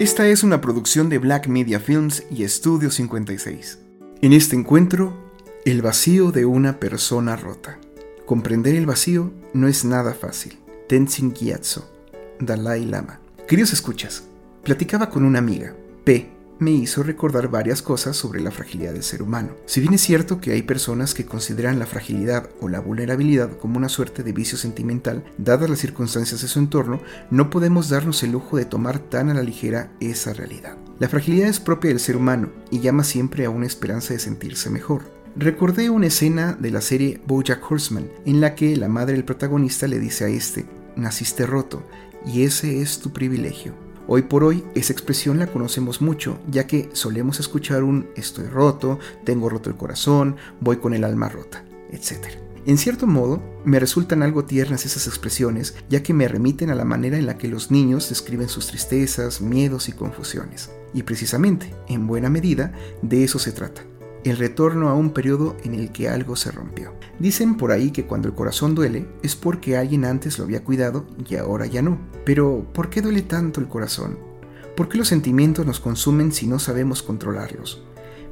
Esta es una producción de Black Media Films y Estudio 56. En este encuentro, el vacío de una persona rota. Comprender el vacío no es nada fácil. Tenzin Gyatso, Dalai Lama. Queridos escuchas, platicaba con una amiga, P, me hizo recordar varias cosas sobre la fragilidad del ser humano. Si bien es cierto que hay personas que consideran la fragilidad o la vulnerabilidad como una suerte de vicio sentimental, dadas las circunstancias de su entorno, no podemos darnos el lujo de tomar tan a la ligera esa realidad. La fragilidad es propia del ser humano y llama siempre a una esperanza de sentirse mejor. Recordé una escena de la serie Bojack Horseman en la que la madre del protagonista le dice a este, naciste roto y ese es tu privilegio. Hoy por hoy esa expresión la conocemos mucho, ya que solemos escuchar un estoy roto, tengo roto el corazón, voy con el alma rota, etc. En cierto modo, me resultan algo tiernas esas expresiones, ya que me remiten a la manera en la que los niños describen sus tristezas, miedos y confusiones. Y precisamente, en buena medida, de eso se trata el retorno a un periodo en el que algo se rompió. Dicen por ahí que cuando el corazón duele es porque alguien antes lo había cuidado y ahora ya no. Pero, ¿por qué duele tanto el corazón? ¿Por qué los sentimientos nos consumen si no sabemos controlarlos?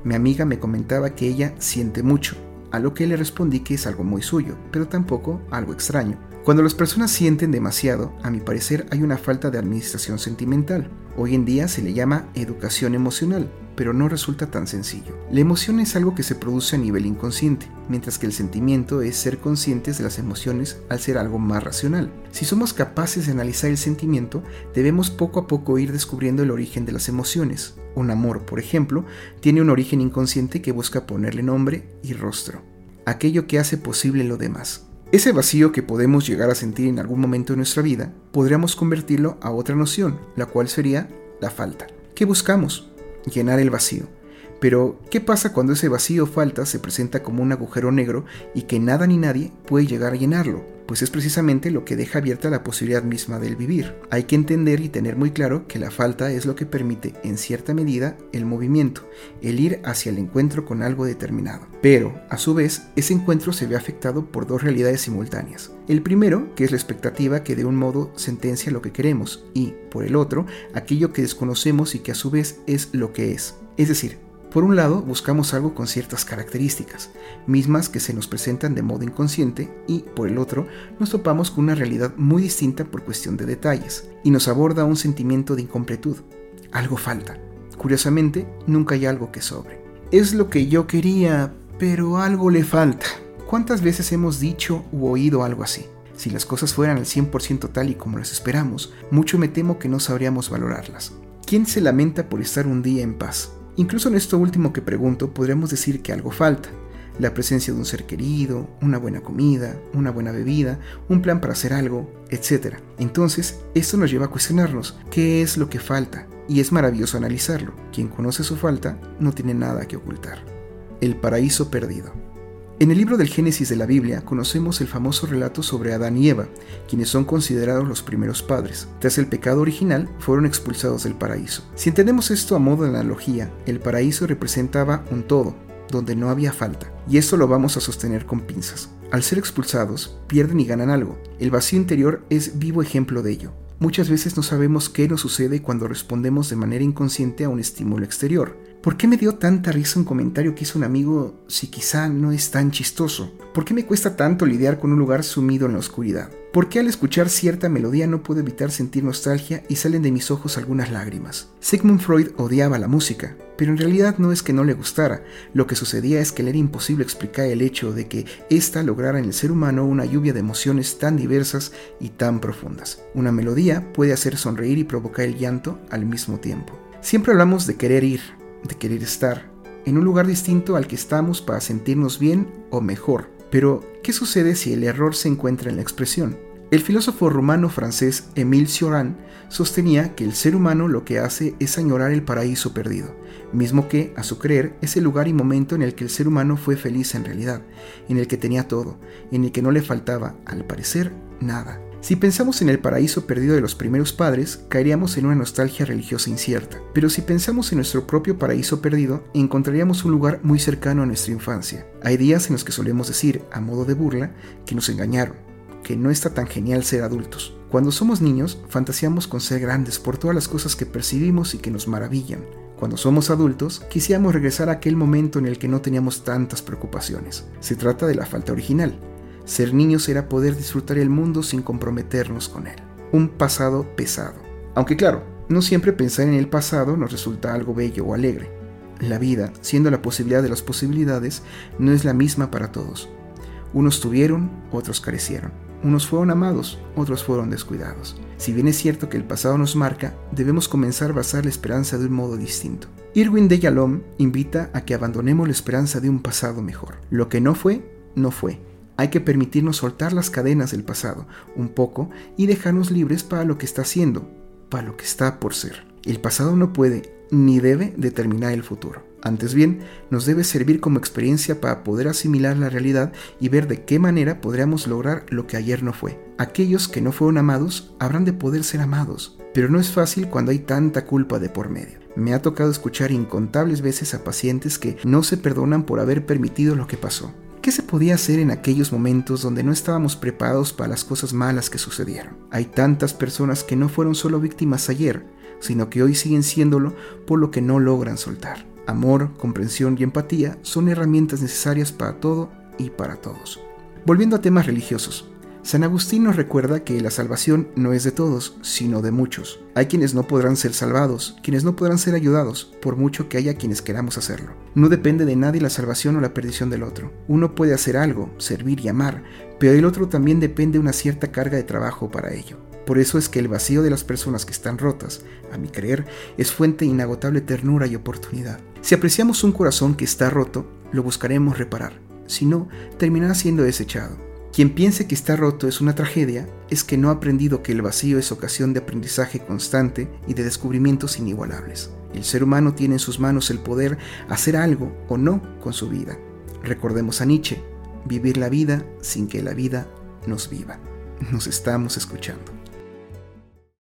Mi amiga me comentaba que ella siente mucho, a lo que le respondí que es algo muy suyo, pero tampoco algo extraño. Cuando las personas sienten demasiado, a mi parecer hay una falta de administración sentimental. Hoy en día se le llama educación emocional, pero no resulta tan sencillo. La emoción es algo que se produce a nivel inconsciente, mientras que el sentimiento es ser conscientes de las emociones al ser algo más racional. Si somos capaces de analizar el sentimiento, debemos poco a poco ir descubriendo el origen de las emociones. Un amor, por ejemplo, tiene un origen inconsciente que busca ponerle nombre y rostro, aquello que hace posible lo demás. Ese vacío que podemos llegar a sentir en algún momento de nuestra vida, podríamos convertirlo a otra noción, la cual sería la falta. ¿Qué buscamos? Llenar el vacío. Pero, ¿qué pasa cuando ese vacío falta se presenta como un agujero negro y que nada ni nadie puede llegar a llenarlo? Pues es precisamente lo que deja abierta la posibilidad misma del vivir. Hay que entender y tener muy claro que la falta es lo que permite, en cierta medida, el movimiento, el ir hacia el encuentro con algo determinado. Pero, a su vez, ese encuentro se ve afectado por dos realidades simultáneas. El primero, que es la expectativa que de un modo sentencia lo que queremos, y, por el otro, aquello que desconocemos y que a su vez es lo que es. Es decir, por un lado, buscamos algo con ciertas características, mismas que se nos presentan de modo inconsciente, y por el otro, nos topamos con una realidad muy distinta por cuestión de detalles, y nos aborda un sentimiento de incompletud. Algo falta. Curiosamente, nunca hay algo que sobre. Es lo que yo quería, pero algo le falta. ¿Cuántas veces hemos dicho u oído algo así? Si las cosas fueran al 100% tal y como las esperamos, mucho me temo que no sabríamos valorarlas. ¿Quién se lamenta por estar un día en paz? Incluso en esto último que pregunto podríamos decir que algo falta. La presencia de un ser querido, una buena comida, una buena bebida, un plan para hacer algo, etc. Entonces, esto nos lleva a cuestionarnos qué es lo que falta, y es maravilloso analizarlo. Quien conoce su falta no tiene nada que ocultar. El paraíso perdido. En el libro del Génesis de la Biblia conocemos el famoso relato sobre Adán y Eva, quienes son considerados los primeros padres. Tras el pecado original, fueron expulsados del paraíso. Si entendemos esto a modo de analogía, el paraíso representaba un todo, donde no había falta, y esto lo vamos a sostener con pinzas. Al ser expulsados, pierden y ganan algo. El vacío interior es vivo ejemplo de ello. Muchas veces no sabemos qué nos sucede cuando respondemos de manera inconsciente a un estímulo exterior. ¿Por qué me dio tanta risa un comentario que hizo un amigo si quizá no es tan chistoso? ¿Por qué me cuesta tanto lidiar con un lugar sumido en la oscuridad? ¿Por qué al escuchar cierta melodía no puedo evitar sentir nostalgia y salen de mis ojos algunas lágrimas? Sigmund Freud odiaba la música, pero en realidad no es que no le gustara, lo que sucedía es que le era imposible explicar el hecho de que ésta lograra en el ser humano una lluvia de emociones tan diversas y tan profundas. Una melodía puede hacer sonreír y provocar el llanto al mismo tiempo. Siempre hablamos de querer ir, de querer estar en un lugar distinto al que estamos para sentirnos bien o mejor. Pero, ¿qué sucede si el error se encuentra en la expresión? El filósofo rumano francés Émile Cioran sostenía que el ser humano lo que hace es añorar el paraíso perdido, mismo que, a su creer, es el lugar y momento en el que el ser humano fue feliz en realidad, en el que tenía todo, en el que no le faltaba, al parecer, nada. Si pensamos en el paraíso perdido de los primeros padres, caeríamos en una nostalgia religiosa incierta. Pero si pensamos en nuestro propio paraíso perdido, encontraríamos un lugar muy cercano a nuestra infancia. Hay días en los que solemos decir, a modo de burla, que nos engañaron, que no está tan genial ser adultos. Cuando somos niños, fantaseamos con ser grandes por todas las cosas que percibimos y que nos maravillan. Cuando somos adultos, quisiéramos regresar a aquel momento en el que no teníamos tantas preocupaciones. Se trata de la falta original. Ser niños era poder disfrutar el mundo sin comprometernos con él. Un pasado pesado. Aunque claro, no siempre pensar en el pasado nos resulta algo bello o alegre. La vida, siendo la posibilidad de las posibilidades, no es la misma para todos. Unos tuvieron, otros carecieron. Unos fueron amados, otros fueron descuidados. Si bien es cierto que el pasado nos marca, debemos comenzar a basar la esperanza de un modo distinto. Irwin de Yalom invita a que abandonemos la esperanza de un pasado mejor. Lo que no fue, no fue. Hay que permitirnos soltar las cadenas del pasado un poco y dejarnos libres para lo que está haciendo, para lo que está por ser. El pasado no puede ni debe determinar el futuro. Antes bien, nos debe servir como experiencia para poder asimilar la realidad y ver de qué manera podríamos lograr lo que ayer no fue. Aquellos que no fueron amados habrán de poder ser amados, pero no es fácil cuando hay tanta culpa de por medio. Me ha tocado escuchar incontables veces a pacientes que no se perdonan por haber permitido lo que pasó. ¿Qué se podía hacer en aquellos momentos donde no estábamos preparados para las cosas malas que sucedieron? Hay tantas personas que no fueron solo víctimas ayer, sino que hoy siguen siéndolo por lo que no logran soltar. Amor, comprensión y empatía son herramientas necesarias para todo y para todos. Volviendo a temas religiosos, San Agustín nos recuerda que la salvación no es de todos, sino de muchos. Hay quienes no podrán ser salvados, quienes no podrán ser ayudados, por mucho que haya quienes queramos hacerlo. No depende de nadie la salvación o la perdición del otro. Uno puede hacer algo, servir y amar, pero el otro también depende de una cierta carga de trabajo para ello. Por eso es que el vacío de las personas que están rotas, a mi creer, es fuente de inagotable ternura y oportunidad. Si apreciamos un corazón que está roto, lo buscaremos reparar. Si no, terminará siendo desechado. Quien piense que está roto es una tragedia, es que no ha aprendido que el vacío es ocasión de aprendizaje constante y de descubrimientos inigualables. El ser humano tiene en sus manos el poder hacer algo o no con su vida. Recordemos a Nietzsche, vivir la vida sin que la vida nos viva. Nos estamos escuchando.